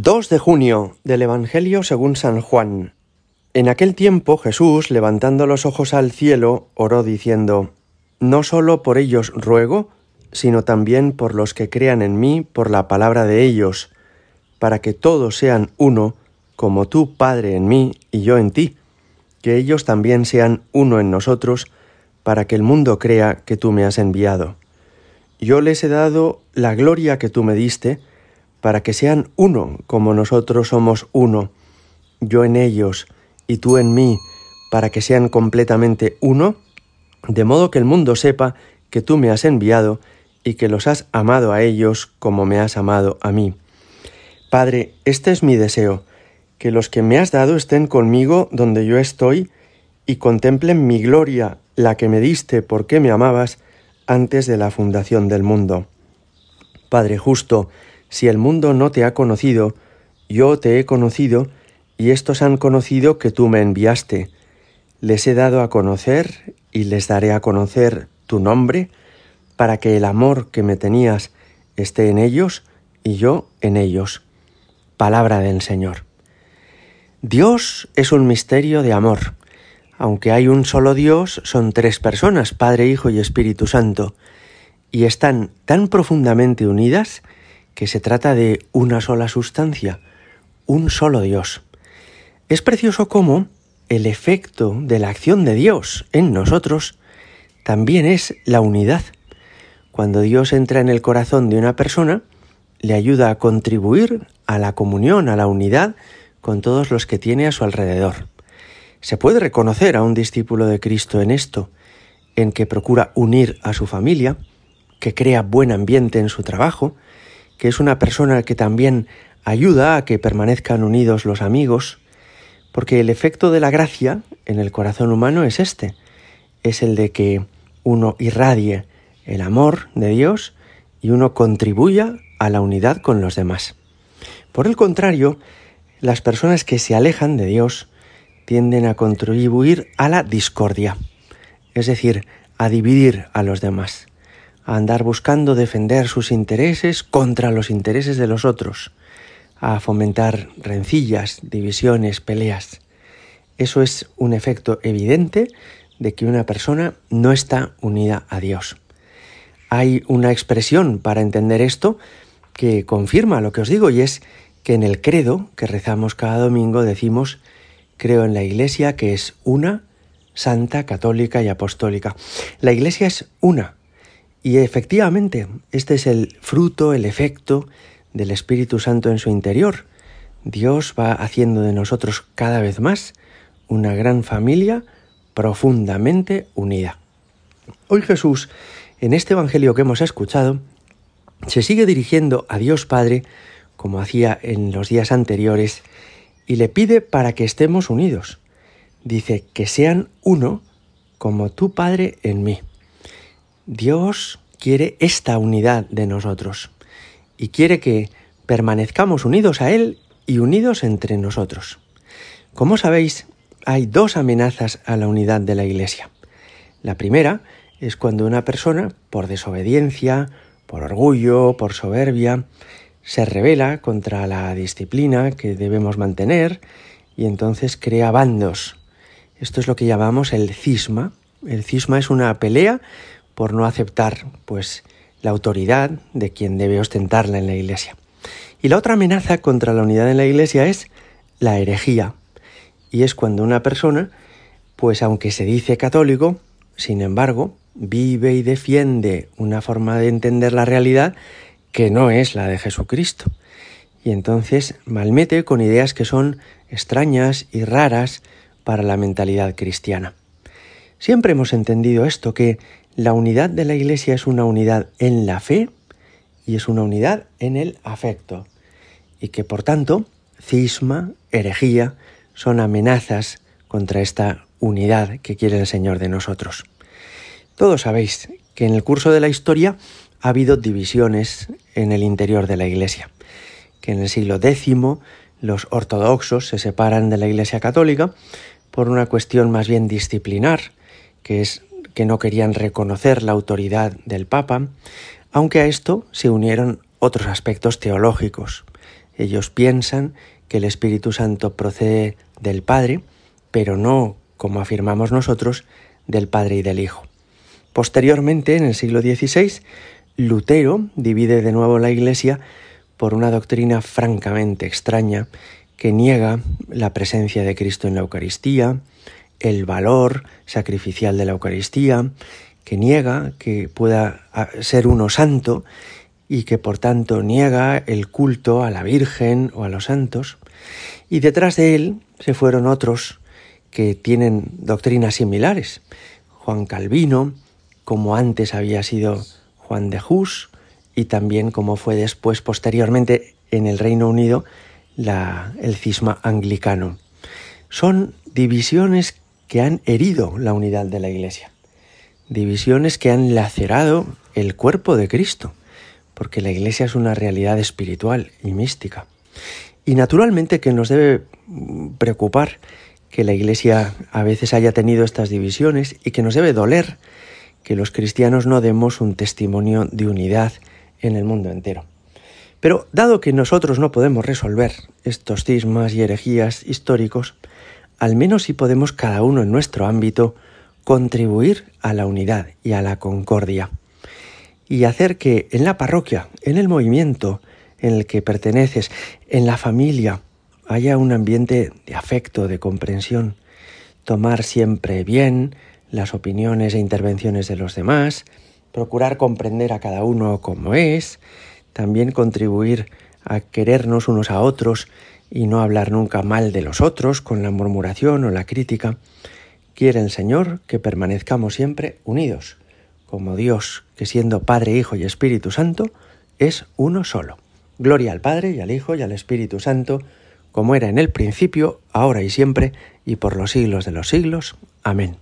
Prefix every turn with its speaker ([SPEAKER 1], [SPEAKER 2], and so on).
[SPEAKER 1] 2 de junio del Evangelio según San Juan. En aquel tiempo Jesús, levantando los ojos al cielo, oró diciendo, No solo por ellos ruego, sino también por los que crean en mí por la palabra de ellos, para que todos sean uno, como tú, Padre, en mí y yo en ti, que ellos también sean uno en nosotros, para que el mundo crea que tú me has enviado. Yo les he dado la gloria que tú me diste, para que sean uno como nosotros somos uno, yo en ellos y tú en mí, para que sean completamente uno, de modo que el mundo sepa que tú me has enviado y que los has amado a ellos como me has amado a mí. Padre, este es mi deseo, que los que me has dado estén conmigo donde yo estoy y contemplen mi gloria, la que me diste porque me amabas antes de la fundación del mundo. Padre justo, si el mundo no te ha conocido, yo te he conocido, y estos han conocido que tú me enviaste. Les he dado a conocer y les daré a conocer tu nombre, para que el amor que me tenías esté en ellos y yo en ellos. Palabra del Señor. Dios es un misterio de amor. Aunque hay un solo Dios, son tres personas, Padre, Hijo y Espíritu Santo, y están tan profundamente unidas que se trata de una sola sustancia, un solo Dios. Es precioso cómo el efecto de la acción de Dios en nosotros también es la unidad. Cuando Dios entra en el corazón de una persona, le ayuda a contribuir a la comunión, a la unidad con todos los que tiene a su alrededor. Se puede reconocer a un discípulo de Cristo en esto, en que procura unir a su familia, que crea buen ambiente en su trabajo, que es una persona que también ayuda a que permanezcan unidos los amigos, porque el efecto de la gracia en el corazón humano es este, es el de que uno irradie el amor de Dios y uno contribuya a la unidad con los demás. Por el contrario, las personas que se alejan de Dios tienden a contribuir a la discordia, es decir, a dividir a los demás a andar buscando defender sus intereses contra los intereses de los otros, a fomentar rencillas, divisiones, peleas. Eso es un efecto evidente de que una persona no está unida a Dios. Hay una expresión para entender esto que confirma lo que os digo y es que en el credo que rezamos cada domingo decimos creo en la Iglesia que es una, santa, católica y apostólica. La Iglesia es una, y efectivamente, este es el fruto, el efecto del Espíritu Santo en su interior. Dios va haciendo de nosotros cada vez más una gran familia profundamente unida. Hoy Jesús, en este Evangelio que hemos escuchado, se sigue dirigiendo a Dios Padre, como hacía en los días anteriores, y le pide para que estemos unidos. Dice que sean uno como tu Padre en mí. Dios quiere esta unidad de nosotros y quiere que permanezcamos unidos a Él y unidos entre nosotros. Como sabéis, hay dos amenazas a la unidad de la Iglesia. La primera es cuando una persona, por desobediencia, por orgullo, por soberbia, se revela contra la disciplina que debemos mantener y entonces crea bandos. Esto es lo que llamamos el cisma. El cisma es una pelea por no aceptar pues la autoridad de quien debe ostentarla en la Iglesia. Y la otra amenaza contra la unidad en la Iglesia es la herejía. Y es cuando una persona, pues aunque se dice católico, sin embargo, vive y defiende una forma de entender la realidad que no es la de Jesucristo. Y entonces malmete con ideas que son extrañas y raras para la mentalidad cristiana. Siempre hemos entendido esto, que la unidad de la Iglesia es una unidad en la fe y es una unidad en el afecto, y que por tanto cisma, herejía, son amenazas contra esta unidad que quiere el Señor de nosotros. Todos sabéis que en el curso de la historia ha habido divisiones en el interior de la Iglesia, que en el siglo X los ortodoxos se separan de la Iglesia católica por una cuestión más bien disciplinar, que es que no querían reconocer la autoridad del Papa, aunque a esto se unieron otros aspectos teológicos. Ellos piensan que el Espíritu Santo procede del Padre, pero no, como afirmamos nosotros, del Padre y del Hijo. Posteriormente, en el siglo XVI, Lutero divide de nuevo la Iglesia por una doctrina francamente extraña que niega la presencia de Cristo en la Eucaristía, el valor sacrificial de la Eucaristía, que niega que pueda ah, ser uno santo y que por tanto niega el culto a la Virgen o a los santos. Y detrás de él se fueron otros que tienen doctrinas similares. Juan Calvino, como antes había sido Juan de Hus, y también como fue después, posteriormente, en el Reino Unido, la, el cisma anglicano. Son divisiones que han herido la unidad de la Iglesia, divisiones que han lacerado el cuerpo de Cristo, porque la Iglesia es una realidad espiritual y mística. Y naturalmente que nos debe preocupar que la Iglesia a veces haya tenido estas divisiones y que nos debe doler que los cristianos no demos un testimonio de unidad en el mundo entero. Pero dado que nosotros no podemos resolver estos cismas y herejías históricos, al menos sí podemos cada uno en nuestro ámbito contribuir a la unidad y a la concordia y hacer que en la parroquia, en el movimiento en el que perteneces, en la familia, haya un ambiente de afecto, de comprensión, tomar siempre bien las opiniones e intervenciones de los demás, procurar comprender a cada uno como es, también contribuir a querernos unos a otros y no hablar nunca mal de los otros con la murmuración o la crítica. Quiere el Señor que permanezcamos siempre unidos, como Dios, que siendo Padre, Hijo y Espíritu Santo, es uno solo. Gloria al Padre y al Hijo y al Espíritu Santo, como era en el principio, ahora y siempre, y por los siglos de los siglos. Amén.